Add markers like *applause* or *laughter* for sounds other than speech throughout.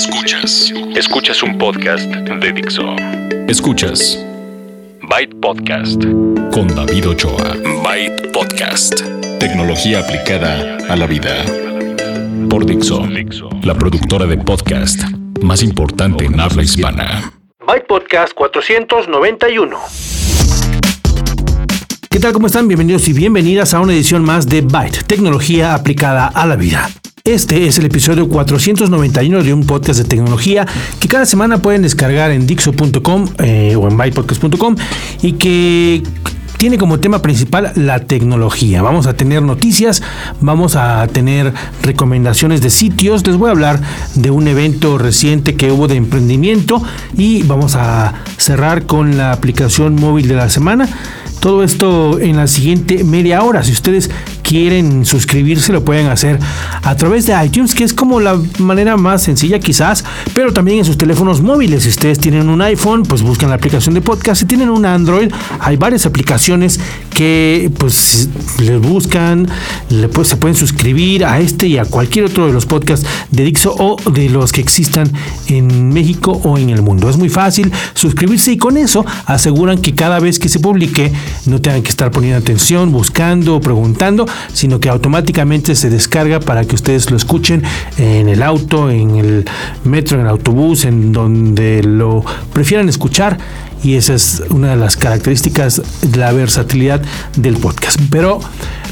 Escuchas. Escuchas un podcast de Dixo. Escuchas Byte Podcast con David Ochoa. Byte Podcast. Tecnología aplicada a la vida. Por Dixo, la productora de podcast más importante en habla hispana. Byte Podcast 491. ¿Qué tal? ¿Cómo están? Bienvenidos y bienvenidas a una edición más de Byte, tecnología aplicada a la vida. Este es el episodio 491 de un podcast de tecnología que cada semana pueden descargar en dixo.com eh, o en bytepodcast.com y que tiene como tema principal la tecnología. Vamos a tener noticias, vamos a tener recomendaciones de sitios, les voy a hablar de un evento reciente que hubo de emprendimiento y vamos a cerrar con la aplicación móvil de la semana. Todo esto en la siguiente media hora. Si ustedes quieren suscribirse lo pueden hacer a través de iTunes, que es como la manera más sencilla quizás, pero también en sus teléfonos móviles. Si ustedes tienen un iPhone, pues buscan la aplicación de podcast. Si tienen un Android, hay varias aplicaciones que pues les buscan, pues, se pueden suscribir a este y a cualquier otro de los podcasts de Dixo o de los que existan en México o en el mundo. Es muy fácil suscribirse y con eso aseguran que cada vez que se publique no tengan que estar poniendo atención, buscando, preguntando, sino que automáticamente se descarga para que ustedes lo escuchen en el auto, en el metro, en el autobús, en donde lo prefieran escuchar y esa es una de las características de la versatilidad del podcast. Pero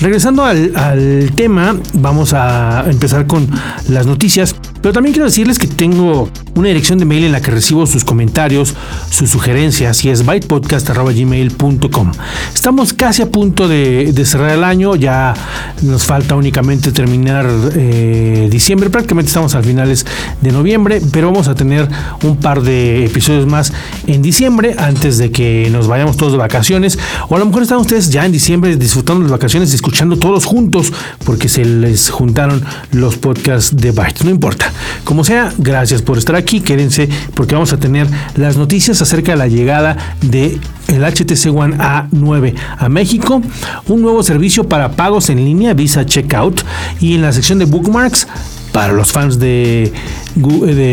regresando al, al, tema, vamos a empezar con las noticias. Pero también quiero decirles que tengo una dirección de mail en la que recibo sus comentarios, sus sugerencias y es bytepodcast.gmail.com. Estamos casi a punto de, cerrar el año, ya nos falta únicamente terminar eh, diciembre, prácticamente estamos a finales de noviembre, pero vamos a tener un par de episodios más en diciembre antes de que nos vayamos todos de vacaciones. O a lo mejor están ustedes ya en diciembre disfrutando las vacaciones y escuchando todos juntos porque se les juntaron los podcasts de Byte. No importa. Como sea, gracias por estar aquí. Quédense porque vamos a tener las noticias acerca de la llegada de el HTC One A9 a México, un nuevo servicio para pagos en línea Visa Checkout y en la sección de bookmarks para los fans de,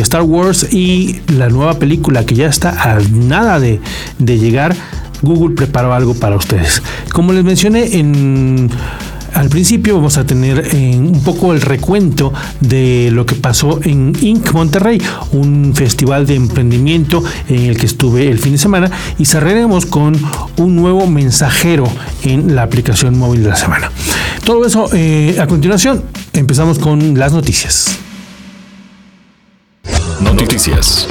Star Wars y la nueva película que ya está a nada de llegar, Google preparó algo para ustedes. Como les mencioné en al principio vamos a tener eh, un poco el recuento de lo que pasó en Inc. Monterrey, un festival de emprendimiento en el que estuve el fin de semana y cerraremos con un nuevo mensajero en la aplicación móvil de la semana. Todo eso eh, a continuación, empezamos con las noticias. Noticias.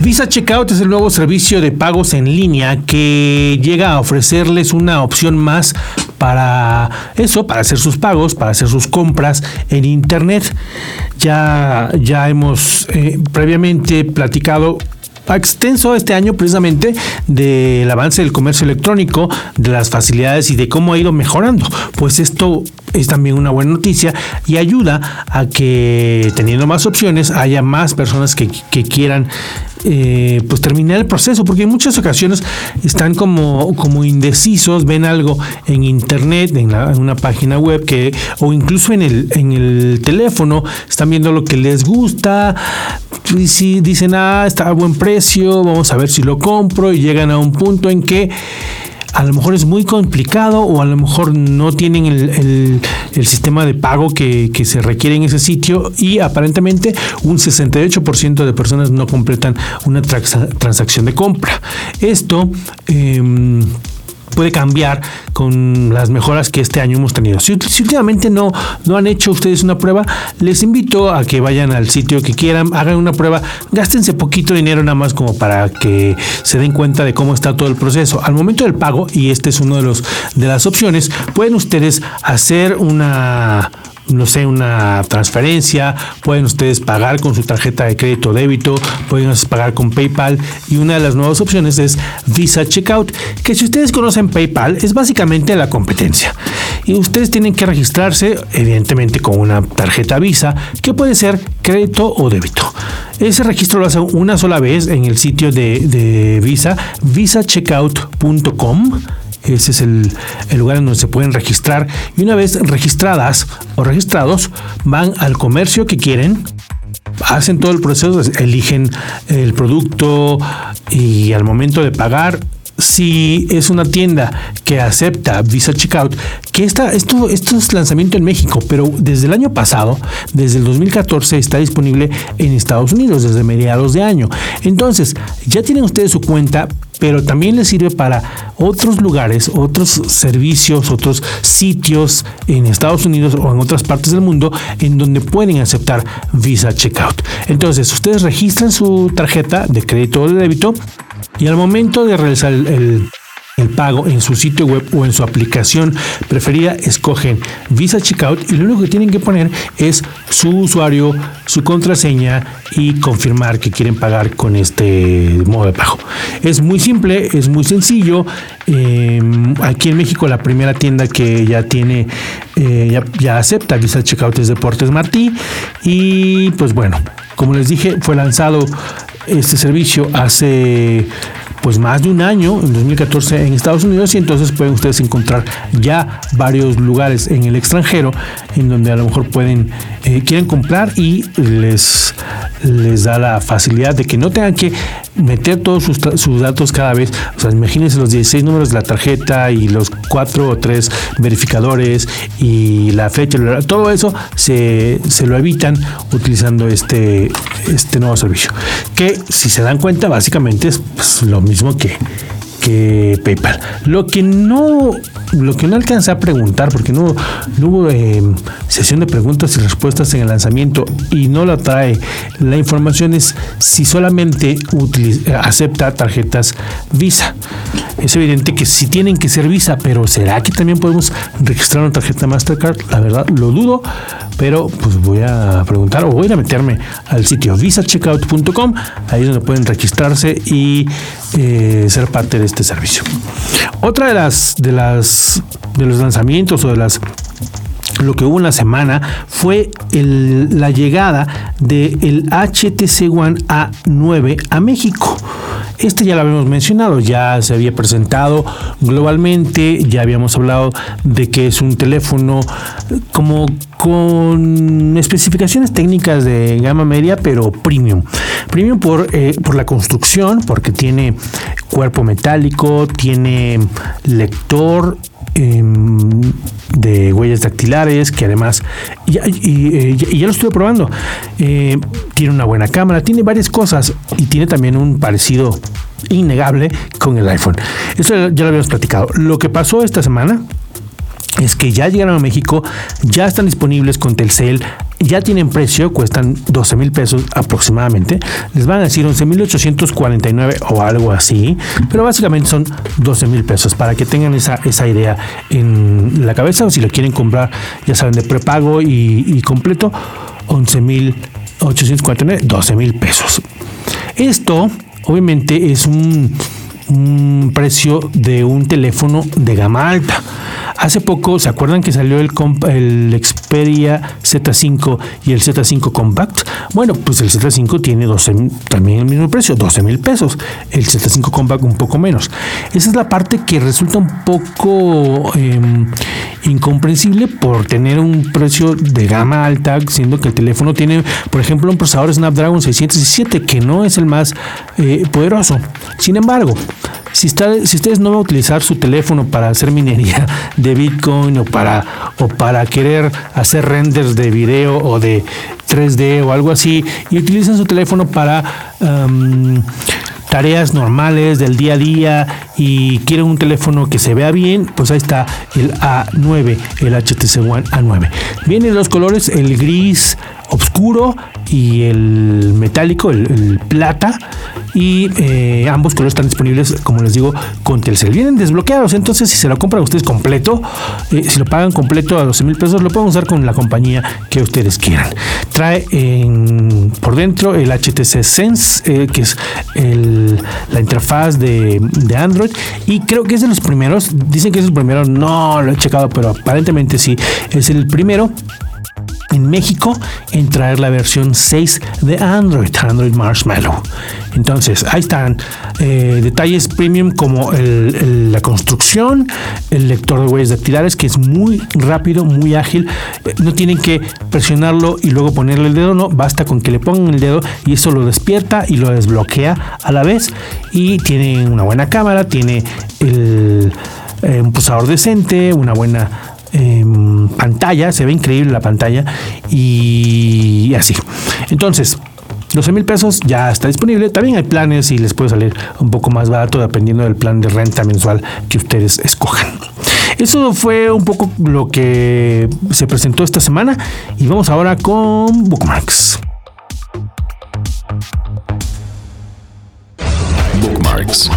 Visa Checkout es el nuevo servicio de pagos en línea que llega a ofrecerles una opción más para eso, para hacer sus pagos, para hacer sus compras en Internet. Ya, ya hemos eh, previamente platicado extenso este año precisamente del avance del comercio electrónico, de las facilidades y de cómo ha ido mejorando. Pues esto es también una buena noticia y ayuda a que teniendo más opciones haya más personas que, quieran eh, pues terminar el proceso, porque en muchas ocasiones están como, como indecisos, ven algo en internet, en, una página web, que, o incluso en el, en el teléfono, están viendo lo que les gusta, y si dicen, ah, está a buen precio, vamos a ver si lo compro, y llegan a un punto en que a lo mejor es muy complicado o a lo mejor no tienen el, sistema de pago que, se requiere en ese sitio y aparentemente un 68% de personas no completan una transacción de compra. Esto... Em, puede cambiar con las mejoras que este año hemos tenido. Si, últimamente no, no han hecho ustedes una prueba, les invito a que vayan al sitio que quieran, hagan una prueba, gástense poquito dinero nada más como para que se den cuenta de cómo está todo el proceso. Al momento del pago, y este es uno de los de las opciones, pueden ustedes hacer una no sé, una transferencia, pueden ustedes pagar con su tarjeta de crédito o débito, pueden pagar con PayPal y una de las nuevas opciones es Visa Checkout, que si ustedes conocen PayPal es básicamente la competencia. Y ustedes tienen que registrarse evidentemente con una tarjeta Visa que puede ser crédito o débito. Ese registro lo hacen una sola vez en el sitio de, de Visa, visacheckout.com ese es el, lugar en donde se pueden registrar. Y una vez registradas o registrados, van al comercio que quieren hacen todo el proceso, eligen el producto y al momento de pagar si es una tienda que acepta Visa Checkout, que está, esto, esto es lanzamiento en México, pero desde el año pasado, desde el 2014, está disponible en Estados Unidos, desde mediados de año. Entonces, ya tienen ustedes su cuenta, pero también les sirve para otros lugares, otros servicios, otros sitios en Estados Unidos o en otras partes del mundo en donde pueden aceptar Visa Checkout. Entonces, ustedes registran su tarjeta de crédito o de débito y al momento de realizar el, pago en su sitio web o en su aplicación preferida, escogen Visa Checkout y lo único que tienen que poner es su usuario, su contraseña y confirmar que quieren pagar con este modo de pago. Es muy simple, es muy sencillo. Em, aquí en México la primera tienda que ya tiene, eh, ya, ya acepta Visa Checkout es Deportes Martí y pues bueno, como les dije, fue lanzado este servicio hace pues más de un año, en 2014 en Estados Unidos, y entonces pueden ustedes encontrar ya varios lugares en el extranjero en donde a lo mejor pueden, eh, quieren comprar y les, les da la facilidad de que no tengan que meter todos sus, datos cada vez. O sea, imagínense los 16 números de la tarjeta y los 4 o 3 verificadores y la fecha, todo eso se, se lo evitan utilizando este, este nuevo servicio. Que si se dan cuenta, básicamente es pues, lo mismo que, PayPal. Lo que no lo que no alcancé a preguntar, porque no, hubo eh, sesión de preguntas y respuestas en el lanzamiento y no la trae la información es si solamente acepta tarjetas Visa. Es evidente que si tienen que ser Visa, pero ¿será que también podemos registrar una tarjeta Mastercard? La verdad, lo dudo, pero pues voy a preguntar o voy a meterme al sitio visacheckout.com, ahí es donde pueden registrarse y eh, ser parte de este servicio. Otra de las de las de los lanzamientos o de las lo que hubo en la semana fue la llegada del HTC One A9 a México. Este ya lo habíamos mencionado, ya se había presentado globalmente, ya habíamos hablado de que es un teléfono como con especificaciones técnicas de gama media, pero premium. Premium por, eh, por la construcción, porque tiene cuerpo metálico, tiene lector Em, de huellas dactilares, que además, y, eh, ya lo estuve probando, eh, tiene una buena cámara, tiene varias cosas y tiene también un parecido innegable con el iPhone. Eso ya lo habíamos platicado. Lo que pasó esta semana es que ya llegaron a México, ya están disponibles con Telcel, ya tienen precio, cuestan 12 mil pesos aproximadamente. Les van a decir 11 mil 849 o algo así, pero básicamente son 12 mil pesos para que tengan esa, esa idea en la cabeza o si lo quieren comprar, ya saben, de prepago y, completo, 11 mil 849, 12 mil pesos. Esto obviamente es un, un precio de un teléfono de gama alta. Hace poco, ¿se acuerdan que salió el, el Xperia Z5 y el Z5 Compact? Bueno, pues el Z5 tiene 12, también el mismo precio, 12 mil pesos. El Z5 Compact un poco menos. Esa es la parte que resulta un poco em, incomprensible por tener un precio de gama alta, siendo que el teléfono tiene, por ejemplo, un procesador Snapdragon 617 que no es el más eh, poderoso. Sin embargo, si, si ustedes no van a utilizar su teléfono para hacer minería de Bitcoin o para, o para querer hacer renders de video o de 3D o algo así, y utilizan su teléfono para tareas normales del día a día y quieren un teléfono que se vea bien, pues ahí está el A9, el HTC One A9. Vienen los colores, el gris oscuro y el metálico, el, plata. Y eh, ambos colores están disponibles, como les digo, con Telcel. Vienen desbloqueados, entonces si se lo compran ustedes completo, eh, si lo pagan completo a 12 mil pesos, lo pueden usar con la compañía que ustedes quieran. Trae por dentro el HTC Sense, eh, que es la interfaz de, de, Android. Y creo que es de los primeros. Dicen que es el primero, no lo he checado, pero aparentemente sí, es el primero en México en traer la versión 6 de Android, Android Marshmallow. Entonces, ahí están eh, detalles premium como la construcción, el lector de huellas dactilares, que es muy rápido, muy ágil. Eh, no tienen que presionarlo y luego ponerle el dedo, no, basta con que le pongan el dedo y eso lo despierta y lo desbloquea a la vez. Y tiene una buena cámara, tiene el, eh, un pulsador decente, una buena em, pantalla, se ve increíble la pantalla y así. Entonces, 12 mil pesos ya está disponible. También hay planes y les puede salir un poco más barato dependiendo del plan de renta mensual que ustedes escojan. Eso fue un poco lo que se presentó esta semana y vamos ahora con Bookmarks. Bookmarks.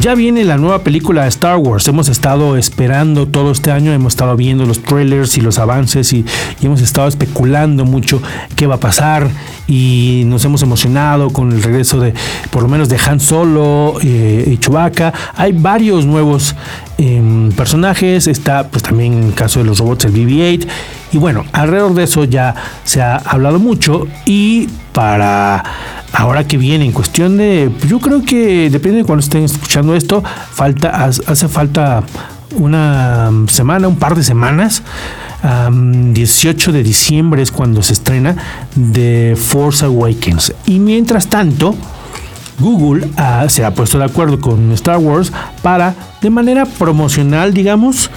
Ya viene la nueva película de Star Wars. Hemos estado esperando todo este año, hemos estado viendo los trailers y los avances y, hemos estado especulando mucho qué va a pasar y nos hemos emocionado con el regreso de, por lo menos, de Han Solo eh, y Chewbacca. Hay varios nuevos em, personajes. Está, pues también en el caso de los robots, el BB-8. Y bueno, alrededor de eso ya se ha hablado mucho y para ahora que viene en cuestión de, yo creo que depende de cuando estén escuchando esto, falta, hace falta una semana, un par de semanas. 18 de diciembre es cuando se estrena The Force Awakens. Y mientras tanto, Google se ha puesto de acuerdo con Star Wars para, de manera promocional, digamos,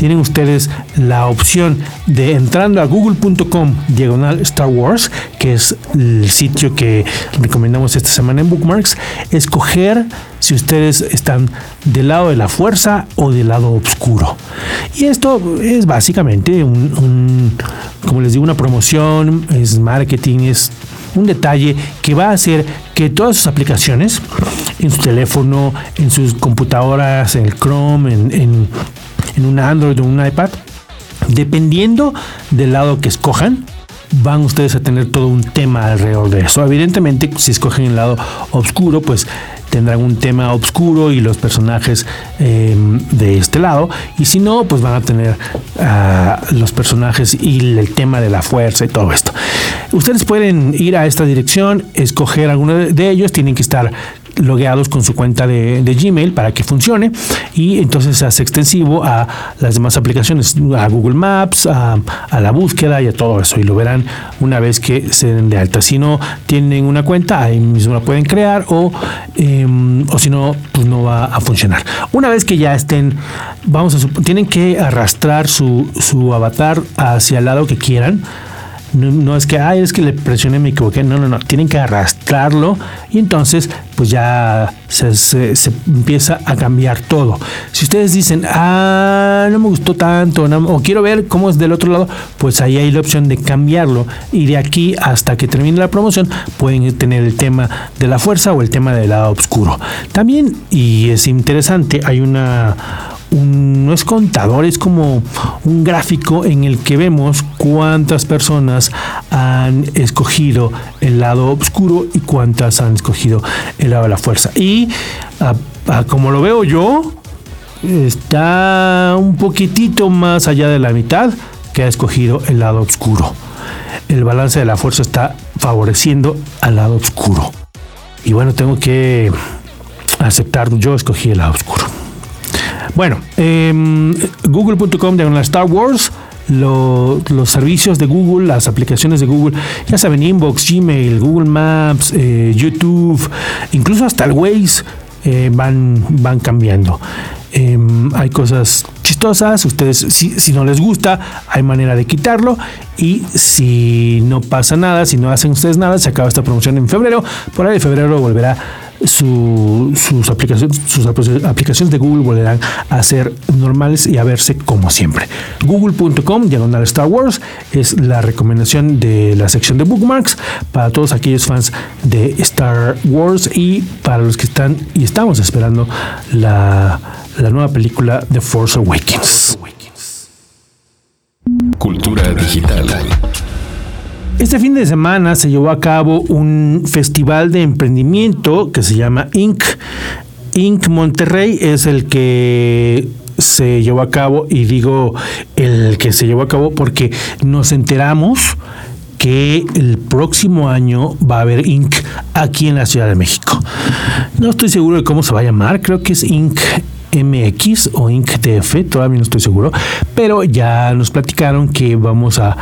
tienen ustedes la opción de entrando a google.com diagonal Star Wars, que es el sitio que recomendamos esta semana en Bookmarks, escoger si ustedes están del lado de la fuerza o del lado oscuro. Y esto es básicamente un, como les digo, una promoción, es marketing, es un detalle que va a hacer que todas sus aplicaciones en su teléfono, en sus computadoras, en el Chrome, en en un Android o un iPad, dependiendo del lado que escojan, van ustedes a tener todo un tema alrededor de eso. Evidentemente, si escogen el lado oscuro, pues tendrán un tema oscuro y los personajes em, de este lado. Y si no, pues van a tener ah, los personajes y el tema de la fuerza y todo esto. Ustedes pueden ir a esta dirección, escoger alguno de ellos, tienen que estar logueados con su cuenta de, Gmail para que funcione y entonces se hace extensivo a las demás aplicaciones, a Google Maps, a, la búsqueda y a todo eso y lo verán una vez que se den de alta. Si no tienen una cuenta, ahí mismo la pueden crear o, em, o si no, pues no va a funcionar. Una vez que ya estén, vamos a tienen que arrastrar su, su avatar hacia el lado que quieran no, es que, ay, es que le presioné, me equivoqué. No, no, no. Tienen que arrastrarlo y entonces, pues ya se, empieza a cambiar todo. Si ustedes dicen, ah, no me gustó tanto, o quiero ver cómo es del otro lado, pues ahí hay la opción de cambiarlo. Y de aquí hasta que termine la promoción, pueden tener el tema de la fuerza o el tema del lado oscuro. También, y es interesante, hay una no es contador, es como un gráfico en el que vemos cuántas personas han escogido el lado oscuro y cuántas han escogido el lado de la fuerza. Y como lo veo yo, está un poquitito más allá de la mitad que ha escogido el lado oscuro. El balance de la fuerza está favoreciendo al lado oscuro. Y bueno, tengo que aceptar, yo escogí el lado oscuro. Bueno, eh, google.com la Star Wars. los servicios de Google, las aplicaciones de Google, ya saben, Inbox, Gmail, Google Maps, eh, YouTube, incluso hasta el Waze eh, van, van cambiando. Em, hay cosas chistosas, ustedes si, si, no les gusta, hay manera de quitarlo y si no pasa nada, si no hacen ustedes nada, se acaba esta promoción en febrero, por ahí de febrero volverá sus, aplicaciones, sus aplicaciones de Google volverán a ser normales y a verse como siempre. Google.com, diagonal Star Wars, es la recomendación de la sección de bookmarks para todos aquellos fans de Star Wars y para los que están y estamos esperando la, la nueva película The Force Awakens. Cultura digital. Este fin de semana se llevó a cabo un festival de emprendimiento que se llama Inc. Inc. Monterrey es el que se llevó a cabo y digo el que se llevó a cabo porque nos enteramos que el próximo año va a haber Inc. aquí en la Ciudad de México. No estoy seguro de cómo se va a llamar, creo que es Inc. MX o INCTF, todavía no estoy seguro, pero ya nos platicaron que vamos a,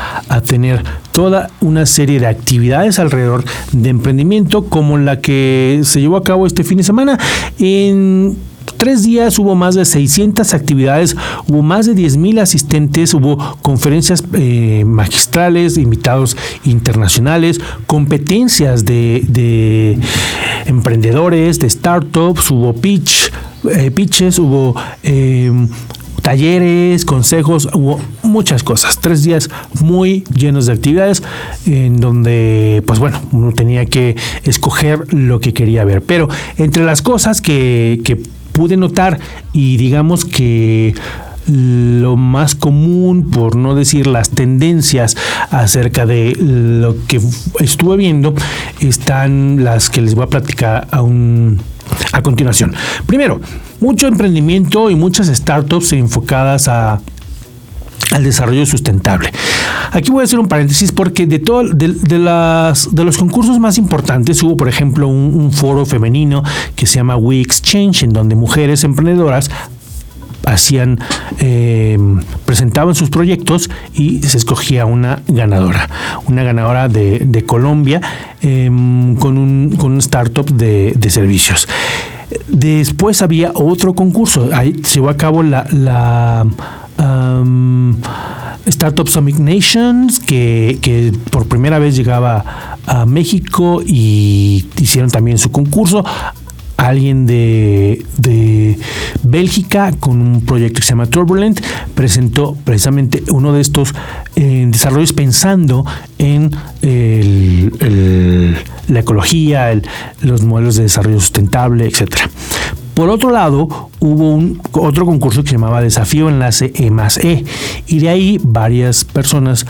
tener toda una serie de actividades alrededor de emprendimiento como la que se llevó a cabo este fin de semana. En tres días hubo más de 600 actividades, hubo más de 10 mil asistentes, hubo conferencias eh, magistrales, invitados internacionales, competencias de, emprendedores, de startups, hubo pitch, eh, pitches, hubo... Eh, talleres, consejos, hubo muchas cosas. Tres días muy llenos de actividades en donde, pues bueno, uno tenía que escoger lo que quería ver. Pero entre las cosas que, que pude notar y digamos que lo más común, por no decir las tendencias acerca de lo que estuve viendo, están las que les voy a platicar a, un, a continuación. Primero, mucho emprendimiento y muchas startups enfocadas al desarrollo sustentable. Aquí voy a hacer un paréntesis porque de, todo, de, los concursos más importantes hubo, por ejemplo, un, foro femenino que se llama We Exchange, en donde mujeres emprendedoras hacían eh, presentaban sus proyectos y se escogía una ganadora una ganadora de, Colombia em, con, un, con un startup de, de servicios. Después había otro concurso ahí se llevó a cabo la, la Startup Summit Nations, que, por primera vez llegaba a México y hicieron también su concurso alguien de, de, Bélgica con un proyecto que se llama Turbulent presentó precisamente uno de estos eh, desarrollos pensando en la ecología, los modelos de desarrollo sustentable, etcétera. Por otro lado, hubo un, otro concurso que se llamaba Desafío Enlace E más E, y de ahí varias personas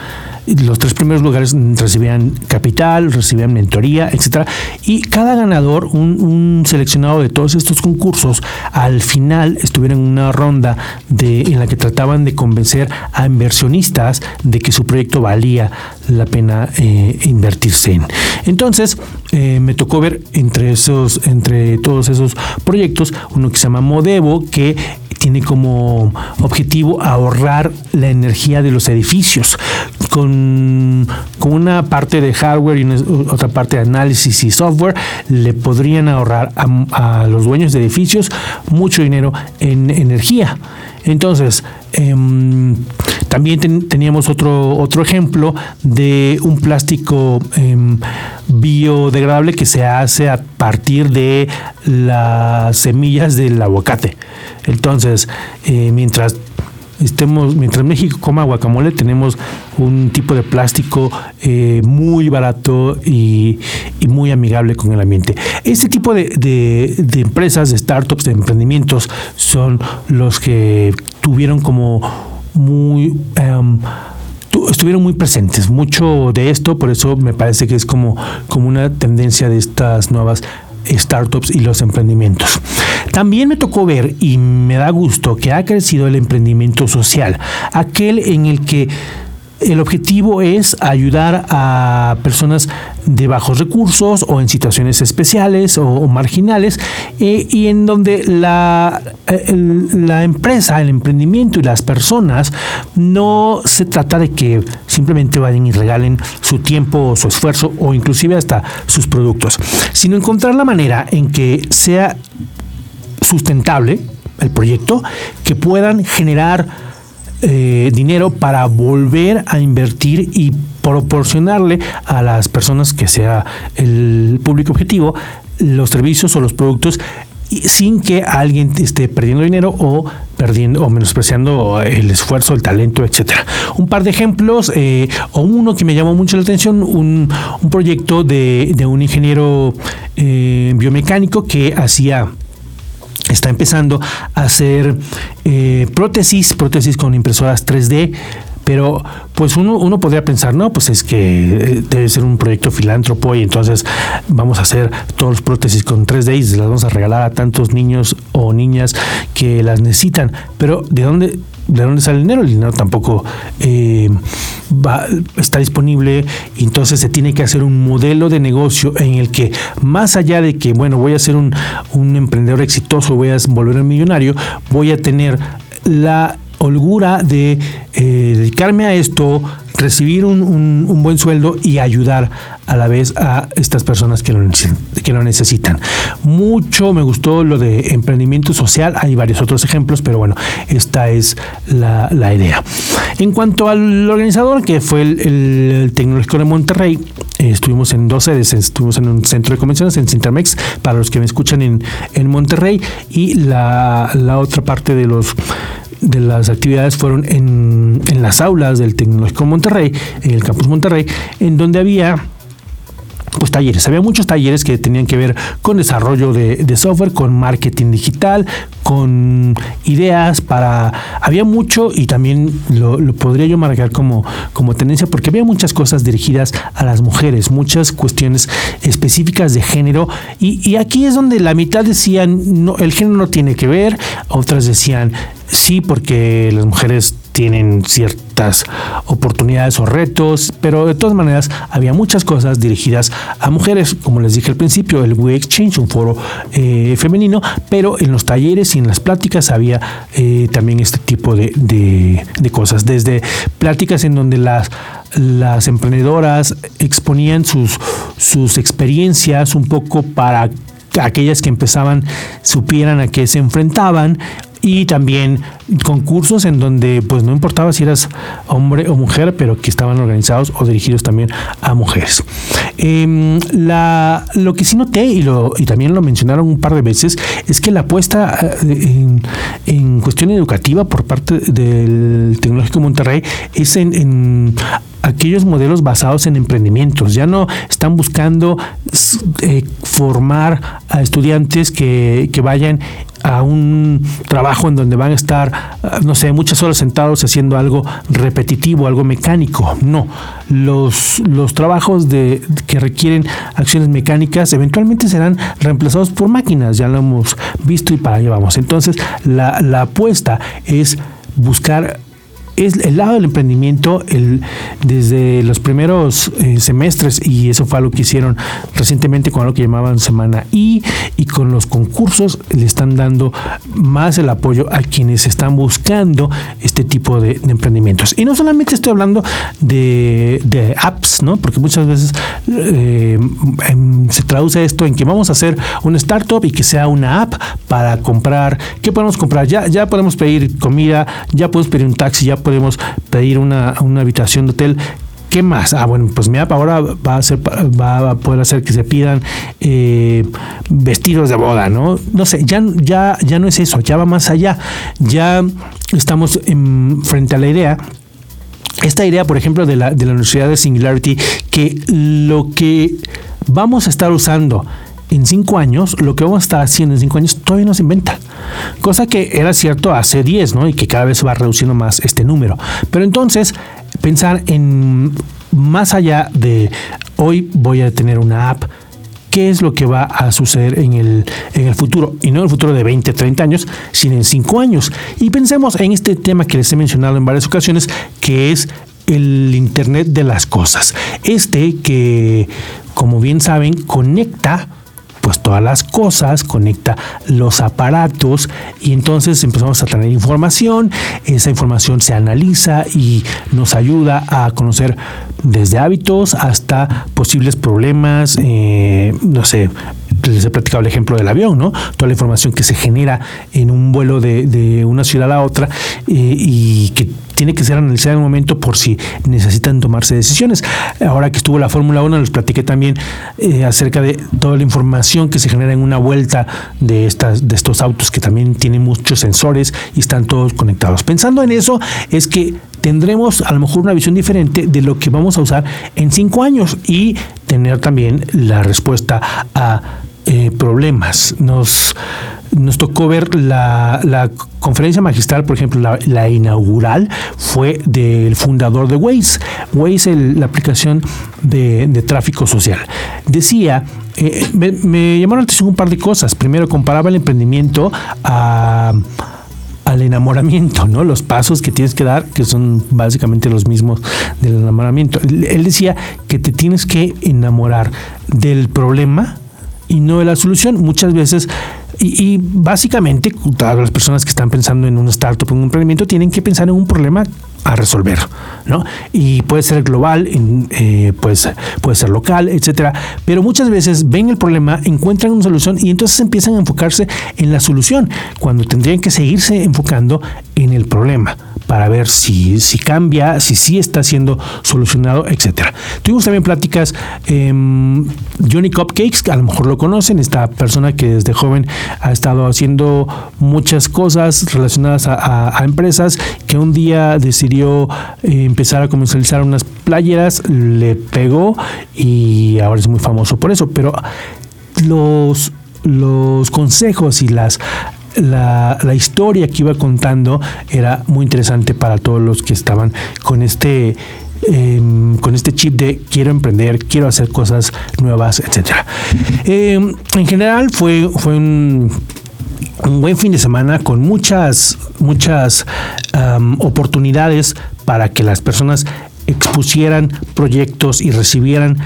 los tres primeros lugares recibían capital, recibían mentoría, etcétera. Y cada ganador, un, seleccionado de todos estos concursos, al final estuvieron en una ronda de, en la que trataban de convencer a inversionistas de que su proyecto valía la pena eh, invertirse en. Entonces, eh, me tocó ver entre esos, entre todos esos proyectos, uno que se llama Que tiene como objetivo ahorrar la energía de los edificios con, con una parte de hardware y otra parte de análisis y software le podrían ahorrar a, los dueños de edificios mucho dinero en energía. Entonces, em, también teníamos otro, otro ejemplo de un plástico em, biodegradable que se hace a partir de las semillas del aguacate. Entonces, eh, mientras estemos, mientras México coma guacamole, tenemos un tipo de plástico eh, muy barato y, muy amigable con el ambiente. Este tipo de, empresas, de startups, de emprendimientos son los que tuvieron como muy... Em, estuvieron muy presentes, mucho de esto, por eso me parece que es como, como una tendencia de estas nuevas startups y los emprendimientos. También me tocó ver y me da gusto que ha crecido el emprendimiento social, aquel en el que el objetivo es ayudar a personas de bajos recursos o en situaciones especiales o, marginales eh, y en donde la, la empresa, el emprendimiento y las personas no se trata de que simplemente vayan y regalen su tiempo o su esfuerzo o inclusive hasta sus productos, sino encontrar la manera en que sea sustentable el proyecto, que puedan generar eh, dinero para volver a invertir y proporcionarle a las personas que sea el público objetivo los servicios o los productos sin que alguien esté perdiendo dinero o perdiendo o menospreciando el esfuerzo, el talento, etcétera. Un par de ejemplos, eh, o uno que me llamó mucho la atención, un, proyecto de, un ingeniero eh, biomecánico que hacía está empezando a hacer eh, prótesis, prótesis con impresoras 3D pero pues uno, uno podría pensar, no, pues es que eh, debe ser un proyecto filántropo y entonces vamos a hacer todos los prótesis con 3D y las vamos a regalar a tantos niños o niñas que las necesitan. Pero ¿de dónde, de dónde sale el dinero? El dinero tampoco eh, va, está disponible, entonces se tiene que hacer un modelo de negocio en el que más allá de que, bueno, voy a ser un, un emprendedor exitoso, voy a volver un millonario, voy a tener la holgura de eh, dedicarme a esto, recibir un, buen sueldo y ayudar a la vez a estas personas que lo, que lo necesitan. Mucho me gustó lo de emprendimiento social, hay varios otros ejemplos, pero bueno, esta es la, idea. En cuanto al organizador, que fue el, Tecnológico de Monterrey, eh, estuvimos en dos sedes, estuvimos en un centro de convenciones, en Cintermex, para los que me escuchan en, en Monterrey, y la, la otra parte de los de las actividades fueron en, en las aulas del Tecnológico Monterrey, en el campus Monterrey, en donde había pues talleres. Había muchos talleres que tenían que ver con desarrollo de, software, con marketing digital, con ideas para... Había mucho y también lo, podría yo marcar como, como tendencia porque había muchas cosas dirigidas a las mujeres, muchas cuestiones específicas de género y, aquí es donde la mitad decían, no, el género no tiene que ver, otras decían, sí, porque las mujeres tienen ciertas oportunidades o retos, pero de todas maneras había muchas cosas dirigidas a mujeres, como les dije al principio, el We Exchange, un foro eh, femenino, pero en los talleres y en las pláticas había eh, también este tipo de, de, cosas, desde pláticas en donde las las emprendedoras exponían sus, sus experiencias un poco para aquellas que empezaban supieran a qué se enfrentaban y también concursos en donde pues no importaba si eras hombre o mujer, pero que estaban organizados o dirigidos también a mujeres. Em, la, lo que sí noté y, lo, y también lo mencionaron un par de veces es que la apuesta eh, en, cuestión educativa por parte del Tecnológico Monterrey es en, aquellos modelos basados en emprendimientos. Ya no están buscando eh, formar a estudiantes que, que vayan a un trabajo en donde van a estar, no sé, muchas horas sentados haciendo algo repetitivo, algo mecánico. No, los, los trabajos de, que requieren acciones mecánicas eventualmente serán reemplazados por máquinas, ya lo hemos visto y para allá vamos. Entonces, la, la apuesta es buscar es el lado del emprendimiento el, desde los primeros eh, semestres y eso fue algo que hicieron recientemente con algo que llamaban Semana I y con los concursos le están dando más el apoyo a quienes están buscando este tipo de, emprendimientos. Y no solamente estoy hablando de, apps, ¿no? Porque muchas veces eh, em, se traduce esto en que vamos a hacer una startup y que sea una app para comprar. ¿Qué podemos comprar? Ya, ya podemos pedir comida, ya podemos pedir un taxi, ya podemos pedir una, habitación de hotel ¿Qué más? Ah, bueno, pues mi app ahora va a, ser, va a poder hacer que se pidan eh, vestidos de boda, ¿no? No sé, ya, ya, ya no es eso, ya va más allá. Ya estamos en, frente a la idea esta idea, por ejemplo, de la, de la Universidad de Singularity, que lo que vamos a estar usando en cinco años, lo que vamos a estar haciendo en cinco años todavía no se inventa. Cosa que era cierto hace 10, ¿no? Y que cada vez va reduciendo más este número. Pero entonces, pensar en más allá de hoy voy a tener una app, qué es lo que va a suceder en el, en el futuro, y no en el futuro de 20, 30 años, sino en 5 años. Y pensemos en este tema que les he mencionado en varias ocasiones, que es el Internet de las Cosas. Este que, como bien saben, conecta pues todas las cosas, conecta los aparatos y entonces empezamos a tener información, esa información se analiza y nos ayuda a conocer desde hábitos hasta posibles problemas, eh, no sé, les he platicado el ejemplo del avión, ¿no? Toda la información que se genera en un vuelo de, una ciudad a la otra eh, y que tiene que ser analizada en un momento por si necesitan tomarse decisiones. Ahora que estuvo la Fórmula 1, les platiqué también eh, acerca de toda la información que se genera en una vuelta de, estas, de estos autos que también tienen muchos sensores y están todos conectados. Pensando en eso, es que tendremos a lo mejor una visión diferente de lo que vamos a usar en cinco años y tener también la respuesta a eh, problemas. Nos, nos tocó ver la, conferencia magistral, por ejemplo, la, inaugural fue del fundador de Waze. Waze, la aplicación de, tráfico social. Decía, eh, me, me llamaron la atención un par de cosas. Primero, comparaba el emprendimiento a al enamoramiento, ¿no? Los pasos que tienes que dar, que son básicamente los mismos del enamoramiento. Él decía que te tienes que enamorar del problema y no de la solución. Muchas veces y, básicamente, todas las personas que están pensando en un startup, en un emprendimiento, tienen que pensar en un problema a resolver, ¿no? Y puede ser global, eh, puede ser local, etcétera. Pero muchas veces ven el problema, encuentran una solución y entonces empiezan a enfocarse en la solución, cuando tendrían que seguirse enfocando en el problema para ver si, si cambia, si sí está siendo solucionado, etcétera. Tuvimos también pláticas, eh, Johnny Cupcakes, que a lo mejor lo conocen, esta persona que desde joven ha estado haciendo muchas cosas relacionadas a, empresas, que un día decidió eh, empezar a comercializar unas playeras, le pegó y ahora es muy famoso por eso, pero los los consejos y las la, historia que iba contando era muy interesante para todos los que estaban con este em, con este chip de quiero emprender, quiero hacer cosas nuevas, etcétera. Em, en general fue, fue un, buen fin de semana con muchas, muchas oportunidades para que las personas expusieran proyectos y recibieran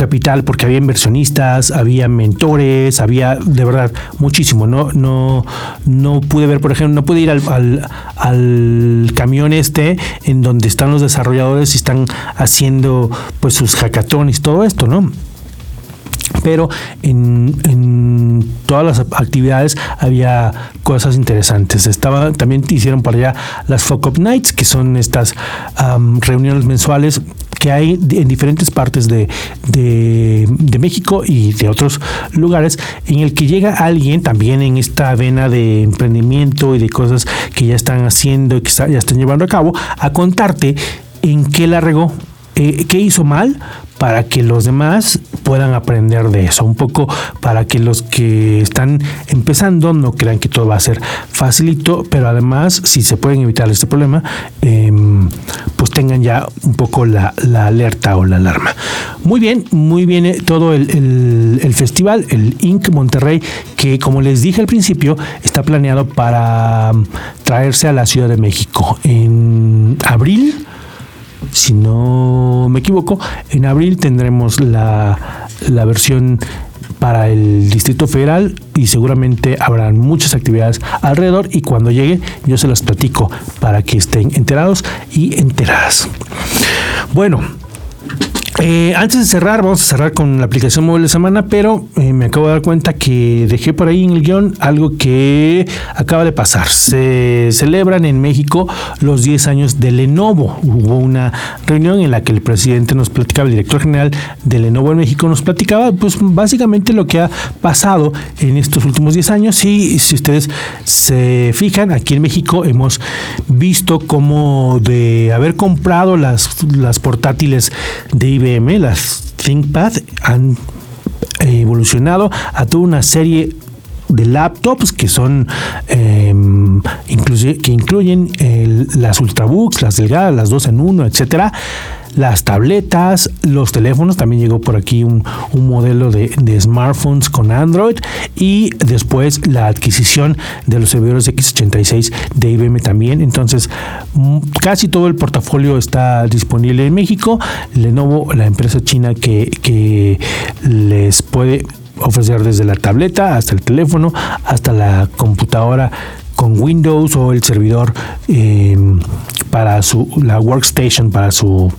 capital porque había inversionistas, había mentores, había de verdad muchísimo. No, no, no pude ver, por ejemplo, no pude ir al, al, camión este en donde están los desarrolladores y están haciendo pues sus hackatones todo esto, ¿no? pero en, en, todas las actividades había cosas interesantes. Estaba, también hicieron para allá las Fuck Up Nights, que son estas reuniones mensuales que hay en diferentes partes de, de, México y de otros lugares, en el que llega alguien también en esta vena de emprendimiento y de cosas que ya están haciendo y que ya están llevando a cabo, a contarte en qué la regó, eh, qué hizo mal para que los demás puedan aprender de eso, un poco para que los que están empezando no crean que todo va a ser facilito, pero además si se pueden evitar este problema, em, pues tengan ya un poco la, alerta o la alarma. Muy bien, muy bien eh, todo el, el festival, el Inc. Monterrey, que como les dije al principio, está planeado para mm, traerse a la Ciudad de México en abril si no me equivoco, en abril tendremos la, la versión para el Distrito Federal y seguramente habrán muchas actividades alrededor y cuando llegue yo se las platico para que estén enterados y enteradas. Bueno, eh, antes de cerrar, vamos a cerrar con la aplicación móvil de semana, pero eh, me acabo de dar cuenta que dejé por ahí en el guion algo que acaba de pasar. Se celebran en México los 10 años de Lenovo. Hubo una reunión en la que el presidente nos platicaba, el director general de Lenovo en México nos platicaba, pues básicamente lo que ha pasado en estos últimos 10 años. Y si ustedes se fijan, aquí en México hemos visto cómo de haber comprado las, las portátiles de IBM, las ThinkPad han evolucionado a toda una serie de laptops que son em, que incluyen las ultrabooks, las delgadas, las dos en uno, etcétera las tabletas, los teléfonos, también llegó por aquí un, modelo de, smartphones con Android y después la adquisición de los servidores x86 de IBM también. Entonces, mm, casi todo el portafolio está disponible en México. Lenovo, la empresa china que, que les puede ofrecer desde la tableta hasta el teléfono, hasta la computadora con Windows o el servidor em, para su la workstation para su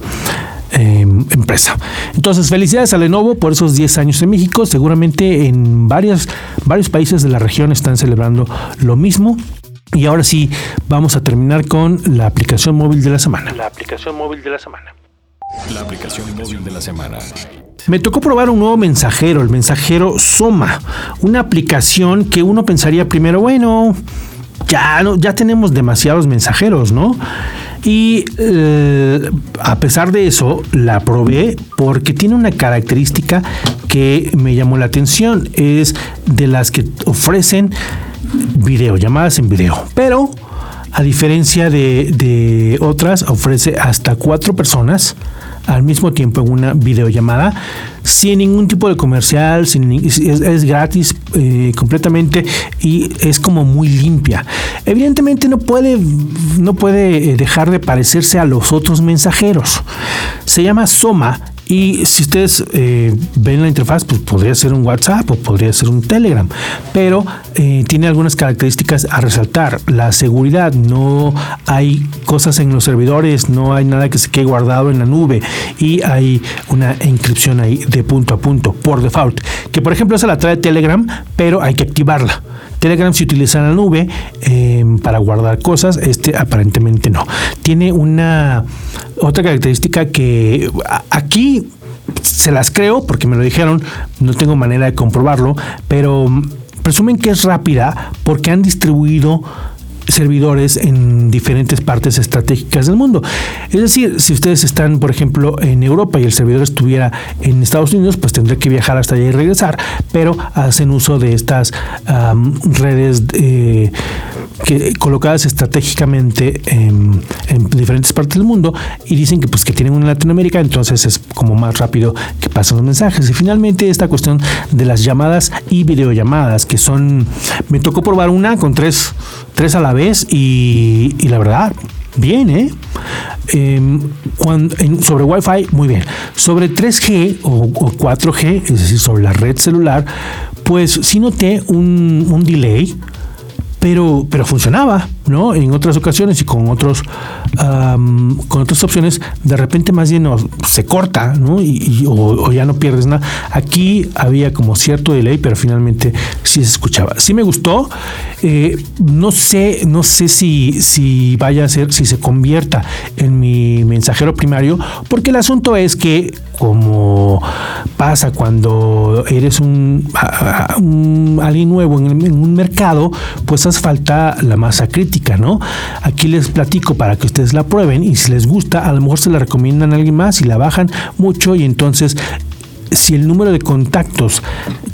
em, empresa. Entonces, felicidades a Lenovo por esos 10 años en México. Seguramente en varias, varios países de la región están celebrando lo mismo. Y ahora sí, vamos a terminar con la aplicación móvil de la semana. La aplicación móvil de la semana. La aplicación móvil de la semana. Me tocó probar un nuevo mensajero, el mensajero Soma, una aplicación que uno pensaría primero, bueno, ya, ya tenemos demasiados mensajeros, ¿no? Y eh, a pesar de eso, la probé porque tiene una característica que me llamó la atención. Es de las que ofrecen video, llamadas en video. Pero, a diferencia de, de otras, ofrece hasta cuatro personas al mismo tiempo en una videollamada sin ningún tipo de comercial, sin, es, gratis eh, completamente y es como muy limpia. Evidentemente no puede, no puede eh, dejar de parecerse a los otros mensajeros. Se llama Soma y si ustedes eh, ven la interfaz, pues podría ser un WhatsApp o podría ser un Telegram, pero eh, tiene algunas características a resaltar. La seguridad, no hay cosas en los servidores, no hay nada que se quede guardado en la nube y hay una inscripción ahí de punto a punto por default, que por ejemplo esa la trae Telegram, pero hay que activarla. Telegram se utiliza en la nube em, para guardar cosas, este aparentemente no. Tiene una otra característica que aquí se las creo porque me lo dijeron, no tengo manera de comprobarlo, pero presumen que es rápida porque han distribuido servidores en diferentes partes estratégicas del mundo. Es decir, si ustedes están, por ejemplo, en Europa y el servidor estuviera en Estados Unidos, pues tendría que viajar hasta allá y regresar, pero hacen uso de estas redes eh, que, colocadas estratégicamente en, diferentes partes del mundo y dicen que pues que tienen una en Latinoamérica, entonces es como más rápido que pasan los mensajes. Y finalmente esta cuestión de las llamadas y videollamadas, que son, me tocó probar una con tres, tres a la vez y, la verdad, bien, ¿eh? Em, sobre Wi-Fi, muy bien. Sobre 3G o, 4G, es decir, sobre la red celular, pues sí noté un, un delay pero, pero funcionaba, ¿no? En otras ocasiones y con otros con otras opciones, de repente más bien se corta, ¿no? Y, o, ya no pierdes nada. Aquí había como cierto delay, pero finalmente sí se escuchaba. Sí me gustó. Eh, no sé, no sé si, si vaya a ser, si se convierta en mi mensajero primario, porque el asunto es que como pasa cuando eres un, alguien nuevo en, un mercado, pues hace falta la masa crítica, ¿no? Aquí les platico para que ustedes la prueben y si les gusta, a lo mejor se la recomiendan a alguien más y la bajan mucho y entonces si el número de contactos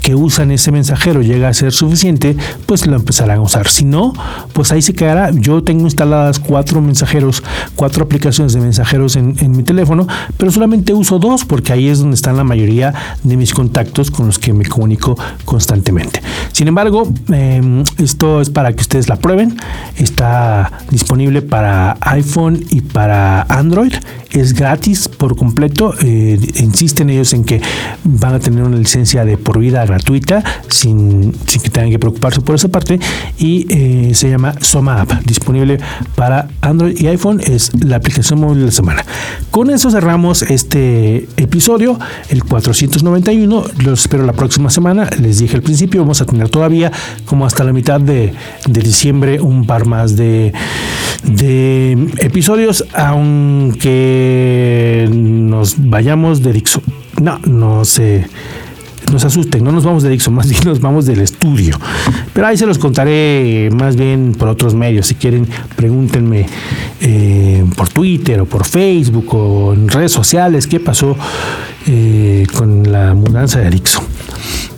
que usan ese mensajero llega a ser suficiente, pues lo empezarán a usar. Si no, pues ahí se quedará. Yo tengo instaladas cuatro mensajeros, cuatro aplicaciones de mensajeros en, mi teléfono, pero solamente uso dos porque ahí es donde están la mayoría de mis contactos con los que me comunico constantemente. Sin embargo, em, esto es para que ustedes la prueben. Está disponible para iPhone y para Android. Es gratis por completo. Eh, insisten ellos en que van a tener una licencia de por vida gratuita sin, que tengan que preocuparse por esa parte y eh, se llama Soma App, disponible para Android y iPhone, es la aplicación móvil de la semana. Con eso cerramos este episodio, el 491, los espero la próxima semana, les dije al principio, vamos a tener todavía como hasta la mitad de, diciembre un par más de, de episodios, aunque nos vayamos de Dixon. No, se, nos asusten, no nos vamos de Dixon, *laughs* más bien nos vamos del estudio. Pero ahí se los contaré más bien por otros medios. Si quieren, pregúntenme eh, por Twitter o por Facebook o en redes sociales qué pasó eh, con la mudanza de Dixon.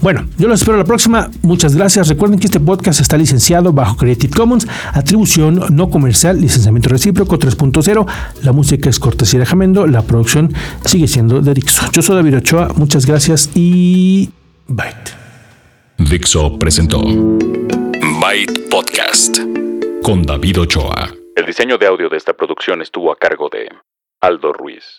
Bueno, yo los espero la próxima. Muchas gracias. Recuerden que este podcast está licenciado bajo Creative Commons, atribución no comercial, licenciamiento recíproco 3.0. La música es cortesía de Jamendo. La producción sigue siendo de Dixo. Yo soy David Ochoa. Muchas gracias y Byte. Dixo presentó Byte Podcast con David Ochoa. El diseño de audio de esta producción estuvo a cargo de Aldo Ruiz.